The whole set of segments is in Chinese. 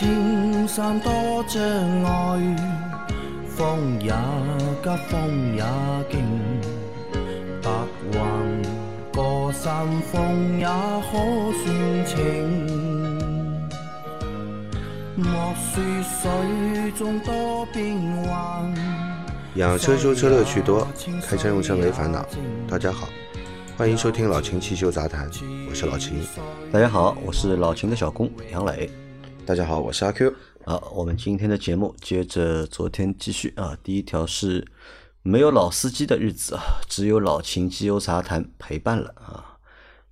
青山多障碍，风也急，风也劲，白云过山峰也可算情。莫说水中多变幻，养车修车乐趣多，开车用车没烦恼。大家好，欢迎收听老秦汽修杂谈，我是老秦。大家好，我是老秦的小工杨磊。大家好，我是阿 Q。好，我们今天的节目接着昨天继续啊。第一条是没有老司机的日子啊，只有老秦机油杂谈陪伴了啊。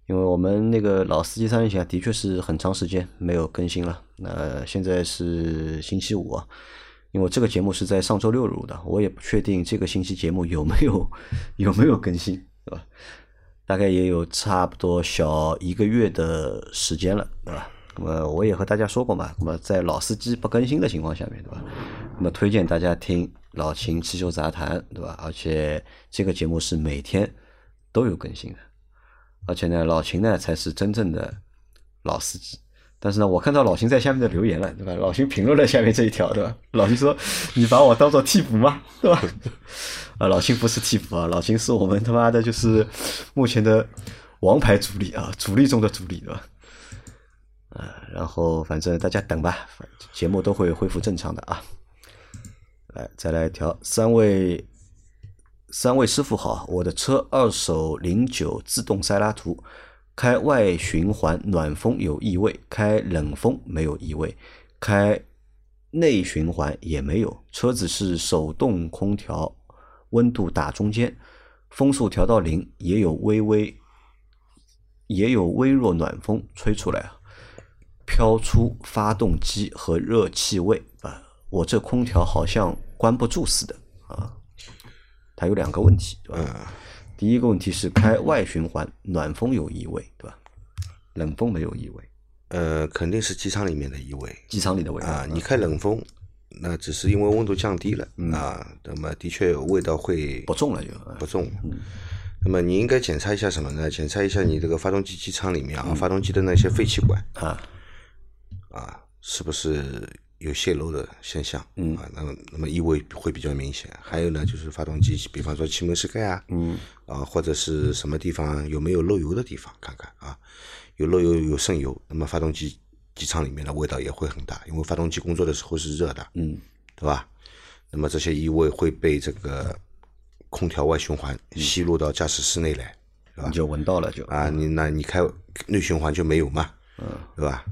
因为我们那个老司机三人行，的确是很长时间没有更新了。那现在是星期五啊，因为这个节目是在上周六录的，我也不确定这个星期节目有没有 有没有更新，对吧？大概也有差不多小一个月的时间了，对吧？那么我也和大家说过嘛，那么在老司机不更新的情况下面，对吧？那么推荐大家听老秦汽修杂谈，对吧？而且这个节目是每天都有更新的。而且呢，老秦呢才是真正的老司机。但是呢，我看到老秦在下面的留言了，对吧？老秦评论了下面这一条，对吧？老秦说：“你把我当做替补吗？对吧？”啊，老秦不是替补啊，老秦是我们他妈的就是目前的王牌主力啊，主力中的主力，对吧？啊，然后反正大家等吧，节目都会恢复正常的啊。来，再来一条，三位。三位师傅好，我的车二手零九自动塞拉图，开外循环暖风有异味，开冷风没有异味，开内循环也没有。车子是手动空调，温度打中间，风速调到零，也有微微也有微弱暖风吹出来啊，飘出发动机和热气味啊，我这空调好像关不住似的啊。它有两个问题，对吧？第一个问题是开外循环，暖风有异味，对吧？冷风没有异味。呃，肯定是机舱里面的异味。机舱里的味道啊，你开冷风，那只是因为温度降低了啊，那么的确味道会不重了就不重。那么你应该检查一下什么呢？检查一下你这个发动机机舱里面啊，发动机的那些废气管啊啊，是不是？有泄漏的现象，嗯啊，那么那么异味会比较明显。还有呢，就是发动机，比方说气门室盖啊，嗯啊，或者是什么地方有没有漏油的地方，看看啊，有漏油有渗油，那么发动机机舱里面的味道也会很大，因为发动机工作的时候是热的，嗯，对吧？那么这些异味会被这个空调外循环吸入到驾驶室内来，是吧？就闻到了就啊，你那你开内循环就没有嘛，嗯，对吧？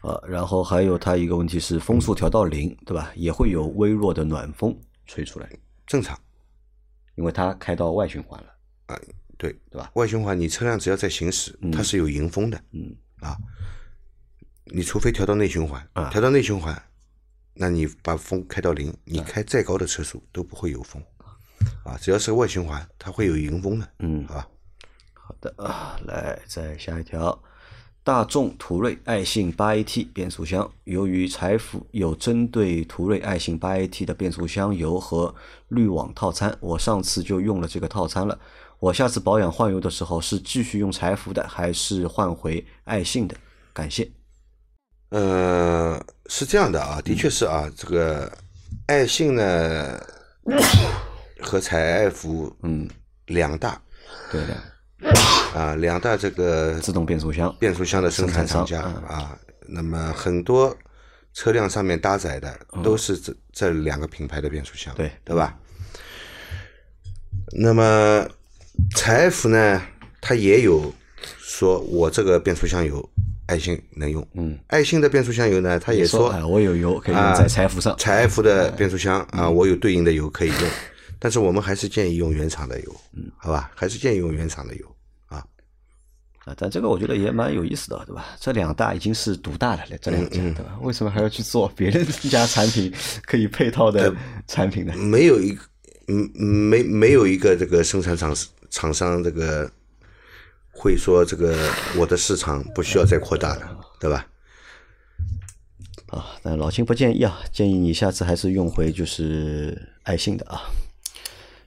啊，然后还有它一个问题是风速调到零，对吧？也会有微弱的暖风吹出来，正常，因为它开到外循环了。啊，对，对吧？外循环，你车辆只要在行驶，它是有迎风的。嗯啊，你除非调到内循环，调到内循环，那你把风开到零，你开再高的车速都不会有风。啊，只要是外循环，它会有迎风的。嗯，好吧。好的啊，来再下一条。大众途锐爱信八 AT 变速箱，由于财富有针对途锐爱信八 AT 的变速箱油和滤网套餐，我上次就用了这个套餐了。我下次保养换油的时候是继续用柴福的，还是换回爱信的？感谢。呃，是这样的啊，的确是啊，这个爱信呢和采埃孚，嗯，两大，对的。啊，两大这个自动变速箱变速箱的生产厂家啊，那么很多车辆上面搭载的都是这这两个品牌的变速箱，对对吧？那么采埃孚呢，它也有说我这个变速箱油爱信能用，嗯，爱信的变速箱油呢，它也说我有油可以用在采埃孚上，采埃孚的变速箱啊，我有对应的油可以用。但是我们还是建议用原厂的油，嗯，好吧，还是建议用原厂的油但这个我觉得也蛮有意思的，对吧？这两大已经是独大了，这两家，对吧？为什么还要去做别人家产品可以配套的产品呢？没有一，嗯，没没有一个这个生产厂厂商这个会说这个我的市场不需要再扩大了，对吧？啊，但老秦不建议啊，建议你下次还是用回就是爱信的啊。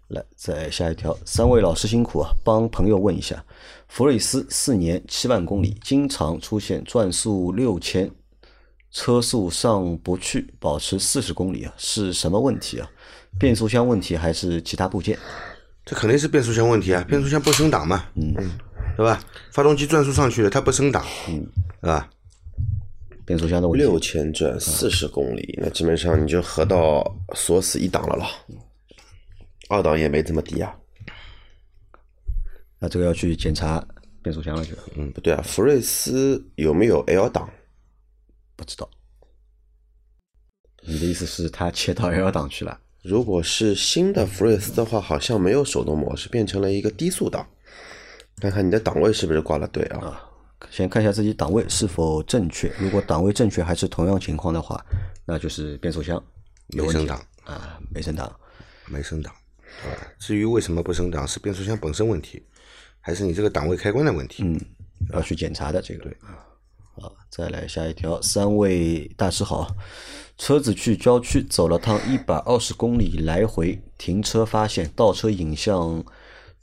来，再下一条，三位老师辛苦啊！帮朋友问一下，福睿斯四年七万公里，经常出现转速六千车速上不去，保持四十公里啊，是什么问题啊？变速箱问题还是其他部件？这肯定是变速箱问题啊，变速箱不升档嘛，嗯，对吧？发动机转速上去了，它不升档，嗯，对吧？变速箱的问题。六千转四十公里，那基本上你就合到锁死一档了了，二档也没这么低啊。那这个要去检查变速箱了，就嗯，不对啊，福睿斯有没有 L 档？不知道。你的意思是它切到 L 档去了？如果是新的福睿斯的话，好像没有手动模式，变成了一个低速档。看看你的档位是不是挂了对啊？啊，先看一下自己档位是否正确。如果档位正确，还是同样情况的话，那就是变速箱有问题没升档啊，没升档。没升档？至于为什么不升档，是变速箱本身问题，还是你这个档位开关的问题？嗯，要去检查的这个。对啊，好，再来下一条。三位大师好，车子去郊区走了趟一百二十公里来回，停车发现倒车影像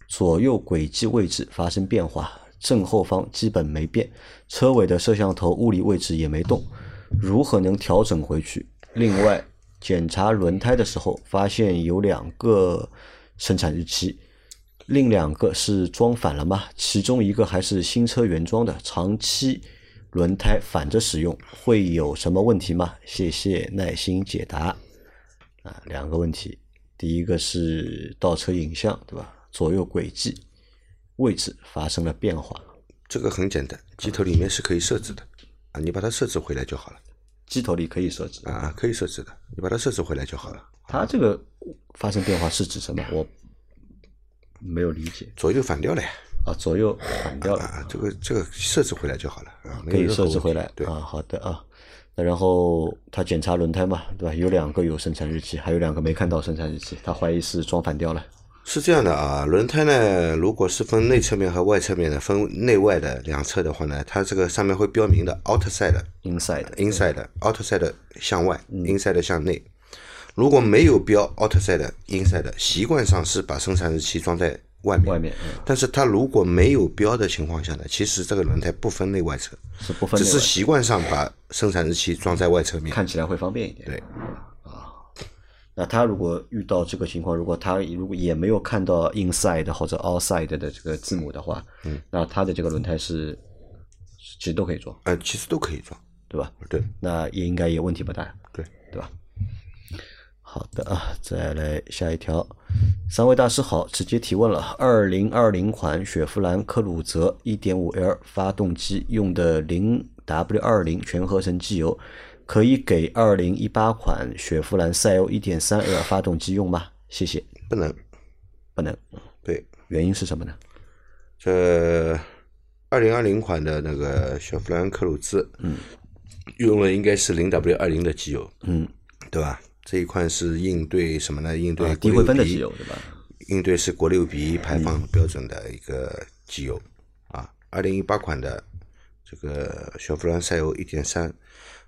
左右轨迹位置发生变化，正后方基本没变，车尾的摄像头物理位置也没动，如何能调整回去？另外，检查轮胎的时候发现有两个生产日期。另两个是装反了吗？其中一个还是新车原装的，长期轮胎反着使用会有什么问题吗？谢谢耐心解答。啊，两个问题，第一个是倒车影像，对吧？左右轨迹位置发生了变化，这个很简单，机头里面是可以设置的啊，你把它设置回来就好了机头里可以设置。啊，可以设置的，你把它设置回来就好了。它这个发生变化是指什么？我没有理解左右反掉了呀，啊，左右反掉了。啊，这个这个设置回来就好了啊，可以设置回来对，啊，好的啊。那然后他检查轮胎嘛，对吧？有两个有生产日期，还有两个没看到生产日期，他怀疑是装反掉了。是这样的啊，轮胎呢，如果是分内侧面和外侧面的，分内外的两侧的话呢，它这个上面会标明的 outside、inside inside、outside 向外嗯，inside 向内。如果没有标 outside、inside，习惯上是把生产日期装在外面。外面嗯但是它如果没有标的情况下呢，其实这个轮胎不分内外侧，是不分，只是习惯上把生产日期装在外侧面。看起来会方便一点。对，那他如果遇到这个情况，如果他如果也没有看到 inside 或者 outside 的这个字母的话，嗯，那他的这个轮胎是其实都可以装，呃，其实都可以装。对吧？对，那也应该也问题不大，对，对吧？好的啊，再来下一条。三位大师好，直接提问了。二零二零款雪佛兰科鲁泽一点五 L 发动机用的零 W 二零全合成机油，可以给二零一八款雪佛兰赛欧一点三 L 发动机用吗？谢谢。不能。不能，对，原因是什么呢？这二零二零款的那个雪佛兰科鲁兹，嗯，用了应该是零 W 二零的机油，嗯，对吧？这一款是应对什么呢？应对啊，低灰分的机油对吧？应对是国六 B 排放标准的一个机油啊。二零一八款的这个雪佛兰赛欧一点三，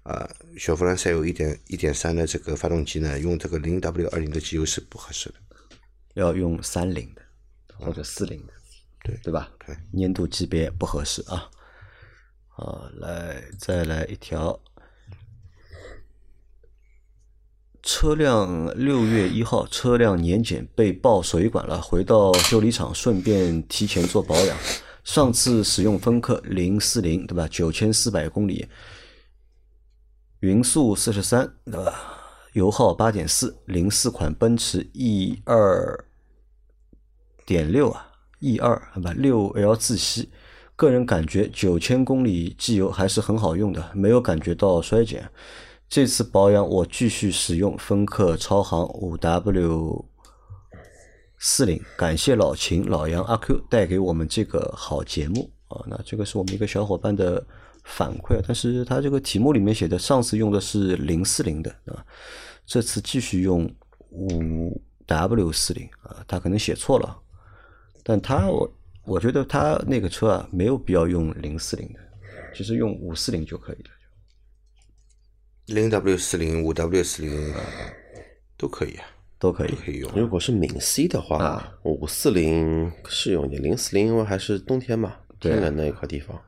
啊，雪佛兰赛欧一点一点三的这个发动机呢，用这个零 W 二零的机油是不合适的。要用三零的或者四零的，对对吧？对，粘度级别不合适啊。好，来再来一条，车辆六月一号车辆年检被爆水管了，回到修理厂顺便提前做保养。上次使用芬克零四零对吧？九千四百公里，匀速四十三对吧？油耗八点四，零四款奔驰 E 二点六啊，E 二啊不六 L 自吸，个人感觉九千公里机油还是很好用的，没有感觉到衰减。这次保养我继续使用芬克超航五 W 四零，感谢老秦、老杨、阿 Q 带给我们这个好节目啊。那这个是我们一个小伙伴的反馈，但是他这个题目里面写的上次用的是零四零的啊，这次继续用五 W 四零啊，他可能写错了，但他我我觉得他那个车啊没有必要用零四零的，其实用五四零就可以了。零 W 四零、五 W 四零都可以啊，都可以都。可以用。如果是闽西的话啊，五四零适用点，零四零因为还是冬天嘛，对天冷那一块地方。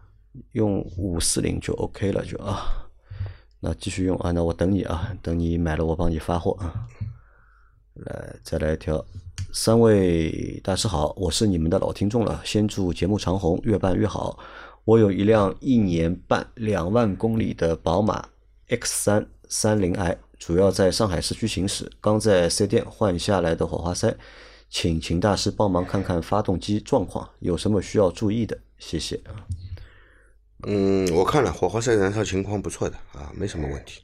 用五四零就 OK 了，就啊。那继续用啊，那我等你啊，等你买了我帮你发货啊。来，再来一条。三位大师好，我是你们的老听众了，先祝节目长虹，越办越好。我有一辆一年半两万公里的宝马 X 三三零 i，主要在上海市区行驶，刚在四 S 店换下来的火花塞，请秦大师帮忙看看发动机状况，有什么需要注意的？谢谢啊。嗯，我看了火花塞燃烧情况不错的啊，没什么问题，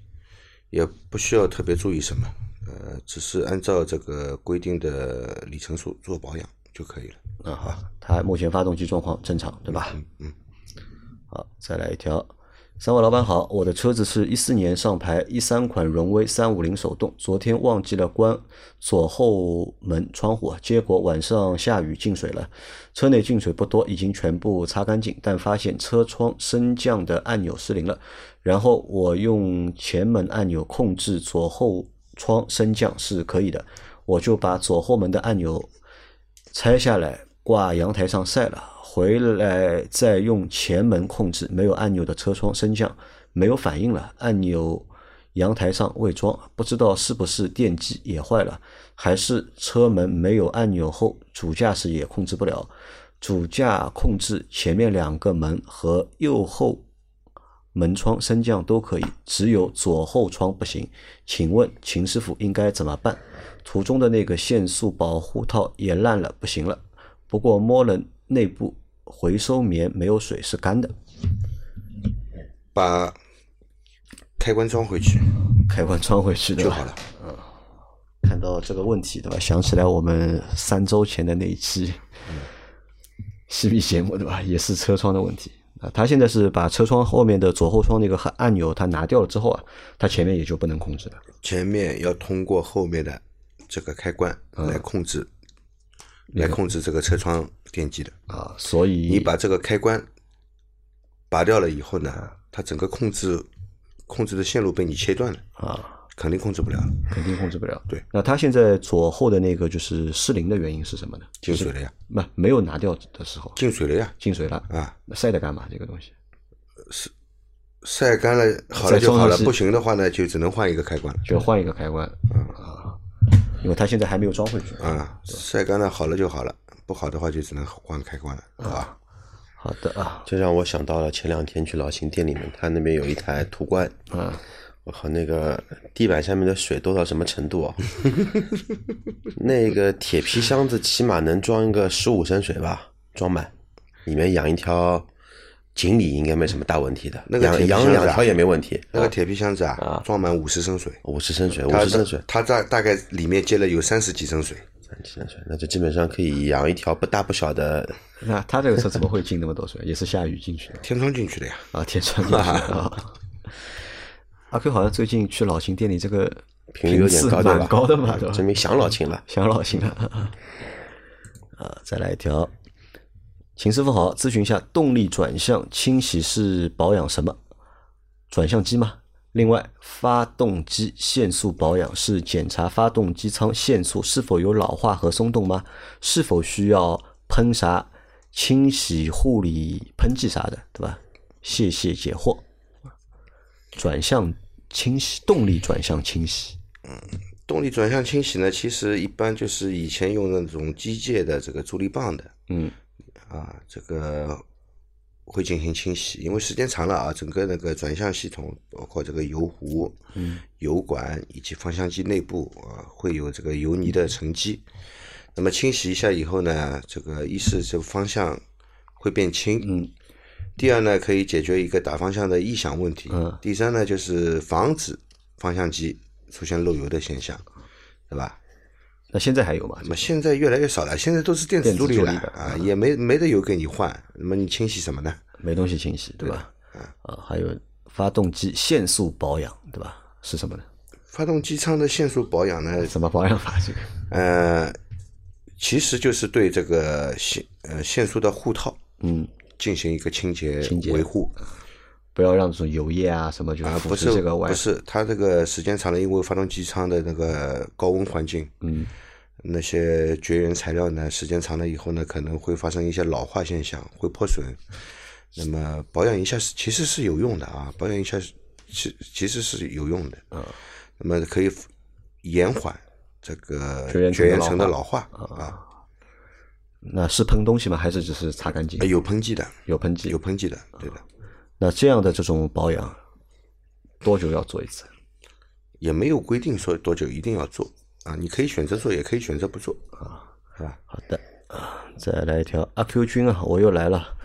也不需要特别注意什么。呃，只是按照这个规定的里程数做保养就可以了。啊好，它目前发动机状况正常，对吧？嗯嗯。好，再来一条。三位老板好，我的车子是一四年上牌一三款荣威三五零手动，昨天忘记了关左后门窗户，结果晚上下雨进水了，车内进水不多，已经全部擦干净，但发现车窗升降的按钮失灵了。然后我用前门按钮控制左后窗升降是可以的，我就把左后门的按钮拆下来挂阳台上晒了。回来再用前门控制没有按钮的车窗升降，没有反应了。按钮阳台上未装，不知道是不是电机也坏了，还是车门没有按钮后主驾驶也控制不了。主驾控制前面两个门和右后门窗升降都可以，只有左后窗不行。请问秦师傅应该怎么办？途中的那个限速保护套也烂了，不行了。不过摸了内部。回收棉没有水是干的，把开关装回去，开关装回去就好了。嗯，看到这个问题对吧？想起来我们三周前的那一期西米节目对吧？也是车窗的问题啊。他现在是把车窗后面的左后窗那个按钮他拿掉了之后啊，他前面也就不能控制了。前面要通过后面的这个开关来控制。来控制这个车窗电机的啊，所以你把这个开关拔掉了以后呢，它整个控制控制的线路被你切断了啊，肯定控制不了，肯定控制不了。对，那它现在左后的那个就是失灵的原因是什么呢？进水了呀？不，没有拿掉的时候进水了呀？进水了啊？那晒的干嘛？这个东西是晒干了好了就好了，不行的话呢，就只能换一个开关了，就换一个开关啊。因为它现在还没有装回去啊，晒干了好了就好了，不好的话就只能换开关了，好吧？好的啊，这让我想到了前两天去老秦店里面，他那边有一台途观啊，我靠，那个地板下面的水多到什么程度啊？那个铁皮箱子起码能装一个十五升水吧，装满，里面养一条。锦鲤应该没什么大问题的，那个养两条也没问题。那个铁皮箱子啊，装满五十升水，五十升水，五十升水，它在大概里面接了有三十几升水，那就基本上可以养一条不大不小的。那他这个车怎么会进那么多水？也是下雨进去的，天窗进去的呀。啊，天窗进去的。阿 Q 好像最近去老秦店里，这个频率有点高，蛮高的嘛，对吧？证明想老秦了，想老秦了。啊，再来一条。秦师傅好，咨询一下动力转向清洗是保养什么？转向机吗？另外，发动机限速保养是检查发动机舱限速是否有老化和松动吗？是否需要喷啥清洗护理喷剂啥的，对吧？谢谢解惑。转向清洗，动力转向清洗。嗯，动力转向清洗呢，其实一般就是以前用那种机械的这个助力棒的。嗯。啊，这个会进行清洗，因为时间长了啊，整个那个转向系统，包括这个油壶、油管以及方向机内部啊，会有这个油泥的沉积。那么清洗一下以后呢，这个一是这个方向会变轻，嗯，第二呢，可以解决一个打方向的异响问题，嗯，第三呢，就是防止方向机出现漏油的现象，对吧？那现在还有吗？现在越来越少了，现在都是电子助力了啊，也没没得油给你换。那么你清洗什么呢？没东西清洗，对吧？啊，还有发动机限速保养，对吧？是什么呢？发动机舱的限速保养呢？怎么保养法？这个？呃，其实就是对这个限呃限速的护套，嗯，进行一个清洁清洁维护，不要让这种油液啊什么就啊不是这个外不是，它这个时间长了，因为发动机舱的那个高温环境，嗯。那些绝缘材料呢，时间长了以后呢，可能会发生一些老化现象，会破损。那么保养一下是其实是有用的啊，保养一下其其实是有用的。嗯，那么可以延缓这个绝缘层的老老化啊。那是喷东西吗？还是只是擦干净呃？有喷剂的，有喷剂有。喷剂的，对的，那这样的这种保养多久要做一次？也没有规定说多久一定要做啊，你可以选择做，也可以选择不做啊，是吧？好的啊，再来一条阿 Q 君啊，我又来了。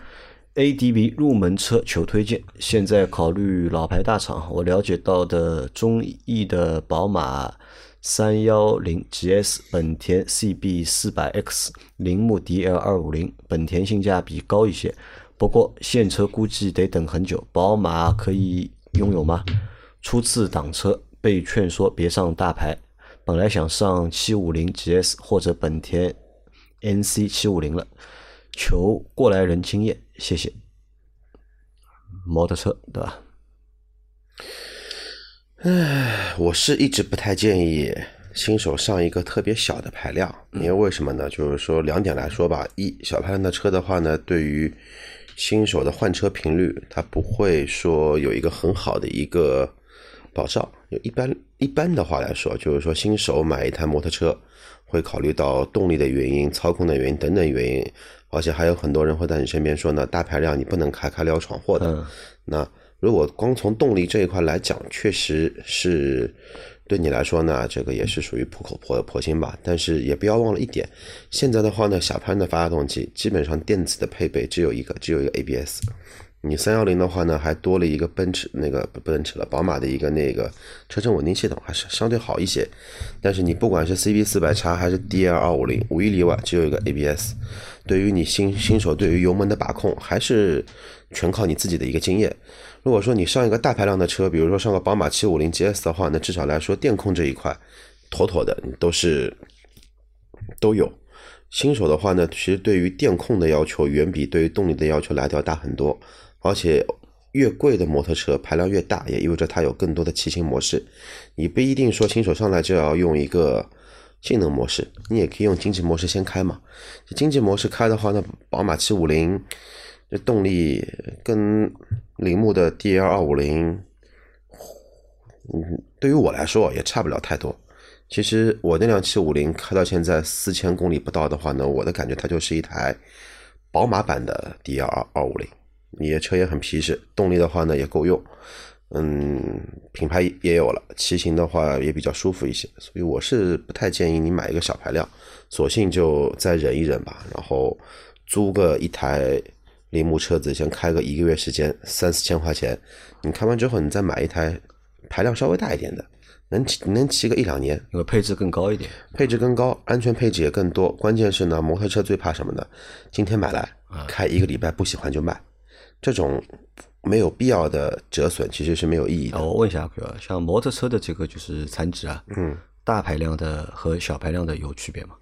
ADV 入门车求推荐，现在考虑老牌大厂。我了解到的中意的宝马三幺零 GS、本田 CB 四百 X、铃木 DL 二五零，本田性价比高一些，不过现车估计得等很久。宝马可以拥有吗？初次挡车，被劝说别上大牌，本来想上七五零 GS 或者本田 NC 七五零了，求过来人经验，谢谢。摩托车对吧？唉我是一直不太建议新手上一个特别小的排量，因为为什么呢？就是说两点来说吧，一小排量的车的话呢，对于新手的换车频率，它不会说有一个很好的一个保障。一般一般的话来说，就是说新手买一台摩托车，会考虑到动力的原因、操控的原因等等原因，而且还有很多人会在你身边说呢，大排量你不能开，开了要闯祸的。嗯那如果光从动力这一块来讲，确实是对你来说呢，这个也是属于破口破破心吧。但是也不要忘了一点，现在的话呢，小潘的发动机基本上电子的配备只有一个，只有一个 ABS。你三幺零的话呢，还多了一个奔驰那个奔驰了，宝马的一个那个车身稳定系统，还是相对好一些。但是你不管是 CB 四百叉还是 DL 二五零，无一例外只有一个 ABS。对于你新新手对于油门的把控，还是全靠你自己的一个经验。如果说你上一个大排量的车，比如说上个宝马七五零 GS 的话，那至少来说电控这一块妥妥的都是都有。新手的话呢，其实对于电控的要求远比对于动力的要求来的要大很多，而且越贵的摩托车排量越大，也意味着它有更多的骑行模式。你不一定说新手上来就要用一个性能模式，你也可以用经济模式先开嘛。经济模式开的话呢，宝马七五零这动力跟铃木的 DL 二五零，嗯，对于我来说也差不了太多。其实我那辆七五零开到现在四千公里不到的话呢，我的感觉它就是一台宝马版的 DL 二二五零，你的车也很皮实，动力的话呢也够用，嗯，品牌也有了，骑行的话也比较舒服一些，所以我是不太建议你买一个小排量，索性就再忍一忍吧，然后租个一台铃木车子，先开个一个月时间，三四千块钱，你开完之后你再买一台排量稍微大一点的。能骑能骑个一两年，因为配置更高一点。配置更高，安全配置也更多。关键是呢，摩托车最怕什么呢？今天买来开一个礼拜不喜欢就卖，这种没有必要的折损其实是没有意义的。啊，我问一下阿 Q 啊，像摩托车的这个就是残值啊，嗯，大排量的和小排量的有区别吗？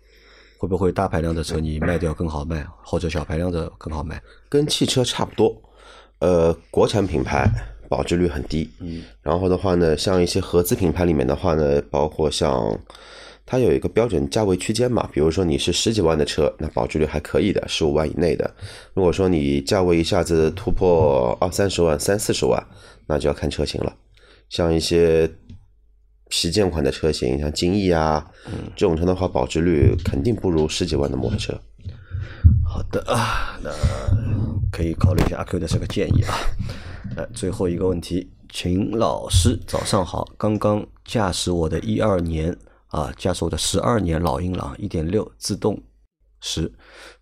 会不会大排量的车你卖掉更好卖，或者小排量的更好卖？跟汽车差不多，呃，国产品牌保值率很低，嗯，然后的话呢，像一些合资品牌里面的话呢，包括像它有一个标准价位区间嘛，比如说你是十几万的车，那保值率还可以的，十五万以内的。如果说你价位一下子突破二三十万、三四十万，那就要看车型了。像一些旗舰款的车型，像金翼啊，这种车的话，保值率肯定不如十几万的摩托车。好的啊，那可以考虑一下阿 Q 的这个建议啊。来最后一个问题，秦老师早上好，刚刚驾驶我的一二年啊，驾驶我的十二年老英朗一点六自动时，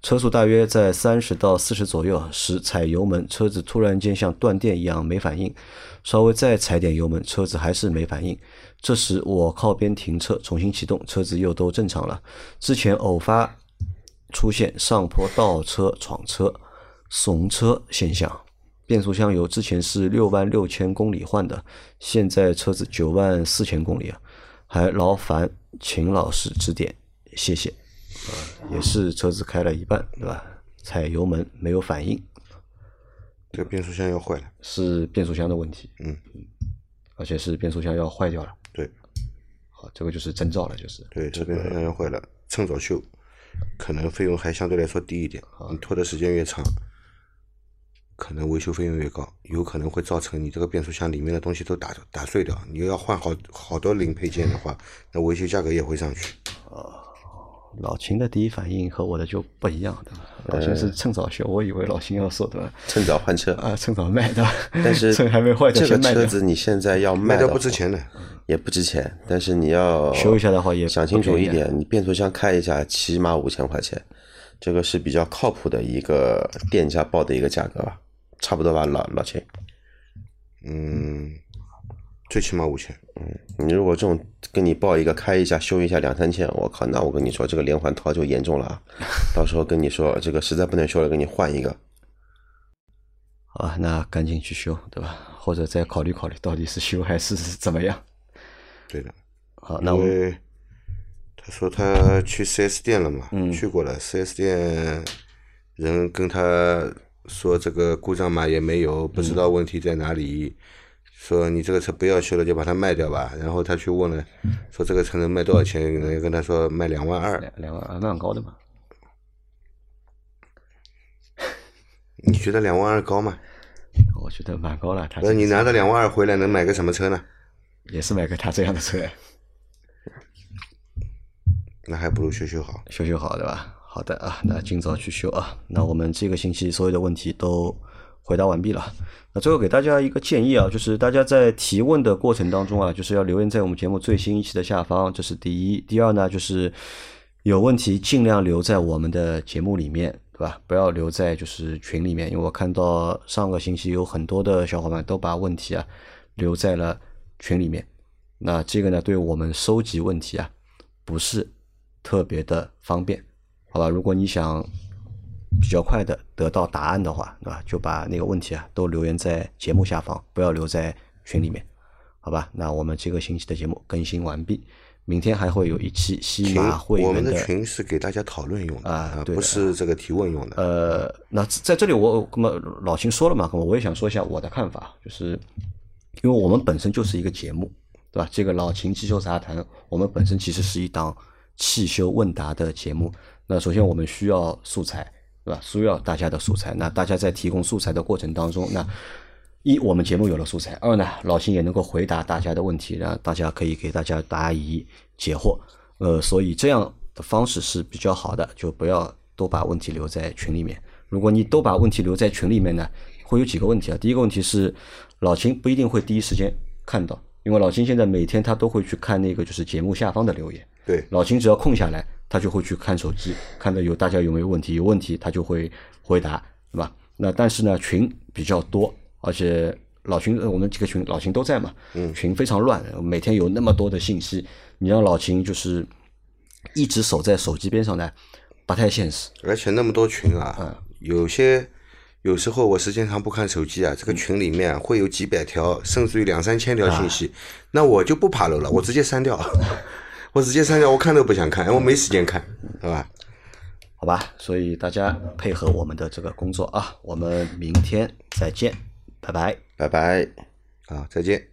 车速大约在三十到四十左右时踩油门，车子突然间像断电一样没反应，稍微再踩点油门，车子还是没反应。这时我靠边停车，重新启动，车子又都正常了。之前偶发出现上坡倒车、闯车、怂车现象。变速箱油之前是六万六千公里换的，现在车子九万四千公里啊，还劳烦秦老师指点，谢谢。啊，也是车子开了一半，对吧？踩油门没有反应，这个变速箱又坏了。是变速箱的问题。嗯，而且是变速箱要坏掉了。这个就是征兆了，就是。对，这变速箱要坏了，趁早修，可能费用还相对来说低一点。你拖的时间越长，可能维修费用越高，有可能会造成你这个变速箱里面的东西都打打碎掉。你要换好好多零配件的话，那维修价格也会上去。老秦的第一反应和我的就不一样，对吧？老秦是趁早修，我以为老秦要说的？趁早换车。啊，趁早卖对吧？但是 趁还没坏的这个车子你现在要卖掉不值钱的，也不值钱，但是你要修一下的话也想清楚一点，你变速箱开一下起码五千块钱，这个是比较靠谱的一个店家报的一个价格吧，差不多吧，老老秦。嗯，最起码五千。嗯你如果这种跟你报一个开一下修一下两三千，我靠，那我跟你说这个连环套就严重了啊！到时候跟你说这个实在不能修了，给你换一个。好吧，那赶紧去修，对吧？或者再考虑考虑，到底是修还是怎么样？对的，好，那我他说他去四 S 店了嘛，嗯去过了四 S 店人跟他说这个故障码也没有，不知道问题在哪里，说你这个车不要修了，就把它卖掉吧。然后他去问了，说这个车能卖多少钱？人家跟他说卖两万二，两两万还蛮高的嘛。你觉得两万二高吗？我觉得蛮高了。他那你拿着两万二回来能买个什么车呢？也是买个他这样的车，那还不如修修好。修修好，对吧？好的啊，那今早去修啊。那我们这个星期所有的问题都回答完毕了。那最后给大家一个建议啊，就是大家在提问的过程当中啊，就是要留言在我们节目最新一期的下方，这是第一。第二呢，就是有问题尽量留在我们的节目里面，对吧？不要留在就是群里面，因为我看到上个星期有很多的小伙伴都把问题啊留在了群里面。那这个呢，对我们收集问题啊，不是特别的方便，好吧？如果你想比较快的得到答案的话，对吧？就把那个问题啊都留言在节目下方，不要留在群里面，好吧？那我们这个星期的节目更新完毕，明天还会有一期西马会我们员的群是给大家讨论用的啊对的不是这个提问用的。呃，那在这里我那么老秦说了嘛，那么我也想说一下我的看法，就是因为我们本身就是一个节目，对吧？这个老秦汽修杂谈，我们本身其实是一档汽修问答的节目。那首先我们需要素材，对吧？需要大家的素材。那大家在提供素材的过程当中，那一我们节目有了素材，二呢老秦也能够回答大家的问题，让大家可以给大家答疑解惑。呃，所以这样的方式是比较好的，就不要都把问题留在群里面。如果你都把问题留在群里面呢，会有几个问题啊。第一个问题是，老秦不一定会第一时间看到，因为老秦现在每天他都会去看那个就是节目下方的留言。对，老秦只要空下来，他就会去看手机，看到有大家有没有问题，有问题他就会回答，对吧？那但是呢，群比较多，而且老秦呃我们几个群老秦都在嘛，嗯，群非常乱，每天有那么多的信息，你让老秦就是一直守在手机边上呢，不太现实。而且那么多群嗯啊，有些有时候我时间长不看手机啊，这个群里面会有几百条，甚至于两三千条信息，啊那我就不爬楼了，我直接删掉，我直接删掉，我看都不想看，我没时间看，对吧？好吧，所以大家配合我们的这个工作啊，我们明天再见，拜拜。拜拜。啊，再见。